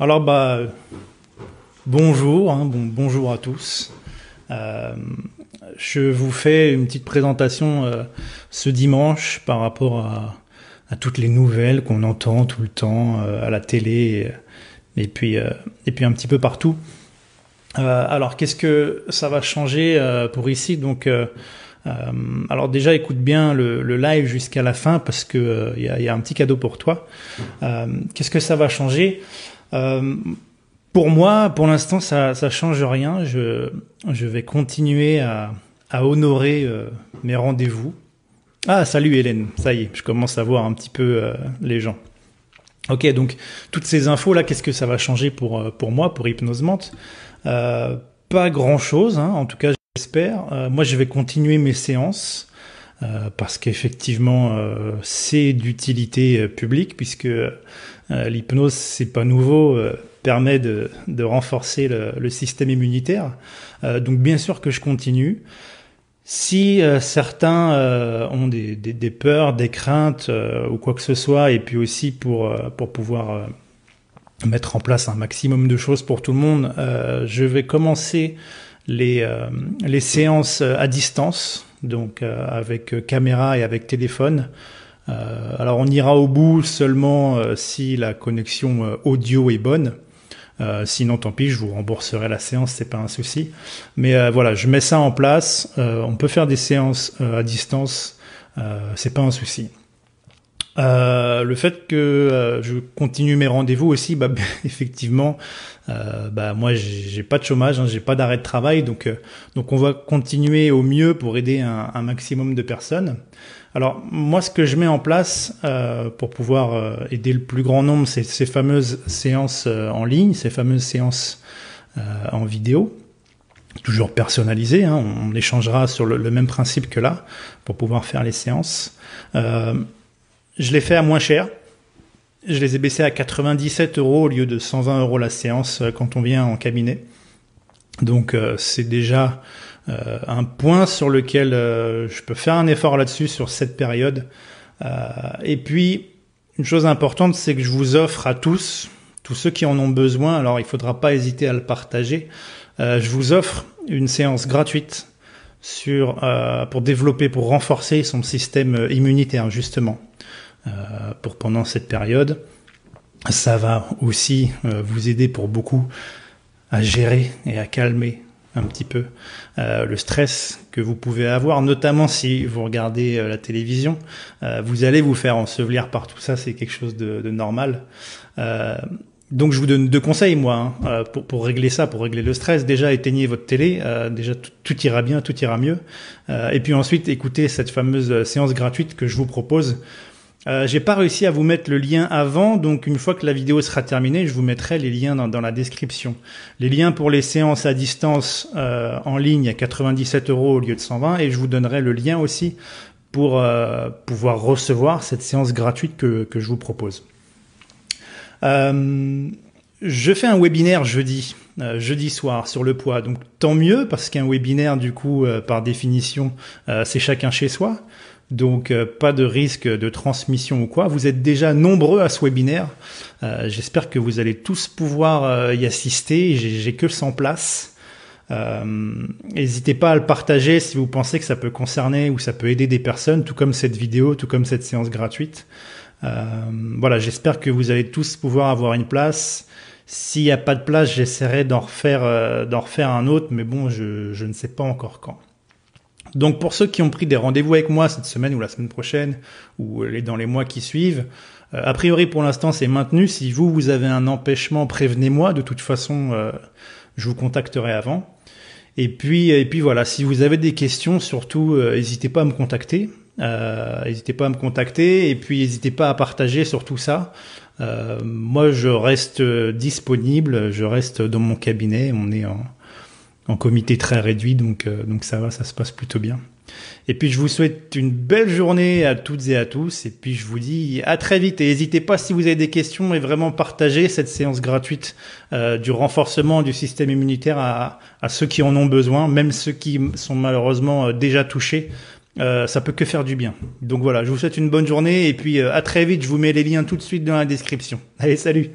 Alors bah bonjour, hein, bon, bonjour à tous. Euh, je vous fais une petite présentation euh, ce dimanche par rapport à, toutes les nouvelles qu'on entend tout le temps euh, à la télé et, et puis et puis un petit peu partout. Alors qu'est-ce que ça va changer pour ici? Donc alors déjà écoute bien le, le live jusqu'à la fin parce que il y a, y, a, un petit cadeau pour toi. qu'est-ce que ça va changer? Euh, pour moi, pour l'instant, ça ça change rien. Je je vais continuer à à honorer euh, mes rendez-vous. Ah, salut Hélène. Ça y est, je commence à voir un petit peu euh, les gens. Ok, donc toutes ces infos là, qu'est-ce que ça va changer pour euh, pour moi, pour Hypnosemant euh, Pas grand chose, hein, en tout cas j'espère. Euh, moi, je vais continuer mes séances. Euh, parce qu'effectivement euh, c'est d'utilité publique puisque euh, l'hypnose, c'est pas nouveau, euh, permet de, de renforcer le, le, système immunitaire. Euh, donc bien sûr que je continue. Si certains ont des, des, des, peurs, des craintes ou quoi que ce soit, et puis aussi pour, pour pouvoir mettre en place un maximum de choses pour tout le monde, je vais commencer les, les séances à distance, donc avec caméra et avec téléphone. Euh, alors on ira au bout seulement euh, si la connexion euh, audio est bonne. Euh, sinon, tant pis, je vous rembourserai la séance, c'est pas un souci. Mais euh, voilà, je mets ça en place. Euh, on peut faire des séances à distance, c'est pas un souci. Le fait que je continue mes rendez-vous aussi, bah, effectivement, bah, moi j'ai pas de chômage, hein, j'ai pas d'arrêt de travail, donc donc on va continuer au mieux pour aider un, maximum de personnes. Alors moi, ce que je mets en place euh, pour pouvoir euh, aider le plus grand nombre, c'est ces fameuses séances euh, en ligne, ces fameuses séances euh, en vidéo, toujours personnalisées. Hein, on échangera sur le, le, même principe que là pour pouvoir faire les séances. Euh, je les fais à moins cher. Je les ai baissés à 97 euros au lieu de 120 euros la séance quand on vient en cabinet. Donc c'est déjà euh, un point sur lequel euh, je peux faire un effort là-dessus sur cette période. Euh, et puis, une chose importante, c'est que je vous offre à tous, tous ceux qui en ont besoin, alors il faudra pas hésiter à le partager, je vous offre une séance gratuite sur, pour développer, pour renforcer son système immunitaire, justement, pour pendant cette période. Ça va aussi vous aider pour beaucoup à gérer et à calmer un petit peu euh, le stress que vous pouvez avoir, notamment si vous regardez euh, la télévision. Euh, vous allez vous faire ensevelir par tout ça, c'est quelque chose de, de normal. Euh, donc je vous donne deux conseils moi hein, euh, pour, pour régler ça, pour régler le stress. Déjà éteignez votre télé, déjà tout, tout, ira bien, tout ira mieux. et puis ensuite écoutez cette fameuse séance gratuite que je vous propose euh, j'ai pas réussi à vous mettre le lien avant, donc une fois que la vidéo sera terminée, je vous mettrai les liens dans, dans la description. Les liens pour les séances à distance euh, en ligne à 97 euros au lieu de 120, et je vous donnerai le lien aussi pour euh, pouvoir recevoir cette séance gratuite que, que je vous propose. Euh, je fais un webinaire jeudi, euh, jeudi soir sur le poids, donc tant mieux parce qu'un webinaire du coup, par définition, c'est chacun chez soi. Donc euh, pas de risque de transmission ou quoi. Vous êtes déjà nombreux à ce webinaire. Euh, J'espère que vous allez tous pouvoir euh, y assister. J'ai que 100 places. N'hésitez pas à le partager si vous pensez que ça peut concerner ou ça peut aider des personnes, tout comme cette vidéo, tout comme cette séance gratuite. voilà, j'espère que vous allez tous pouvoir avoir une place. S'il n'y a pas de place, j'essaierai d'en refaire, un autre, mais bon, je ne sais pas encore quand. Donc pour ceux qui ont pris des rendez-vous avec moi cette semaine ou la semaine prochaine ou dans les mois qui suivent, euh, a priori pour l'instant c'est maintenu. Si vous vous avez un empêchement, prévenez-moi. De toute façon, euh, je vous contacterai avant. Et puis et puis voilà, si vous avez des questions, surtout euh, n'hésitez pas à me contacter. N'hésitez pas à me contacter et puis n'hésitez pas à partager sur tout ça. moi je reste disponible, je reste dans mon cabinet. On est en en comité très réduit, donc, euh, donc ça va, ça se passe plutôt bien. Et puis je vous souhaite une belle journée à toutes et à tous, et puis je vous dis à très vite, et n'hésitez pas si vous avez des questions, et vraiment partager cette séance gratuite euh, du renforcement du système immunitaire à, ceux qui en ont besoin, même ceux qui sont malheureusement euh, déjà touchés. Euh, ça peut que faire du bien. Donc voilà, je vous souhaite une bonne journée, et puis à très vite, je vous mets les liens tout de suite dans la description. Allez, salut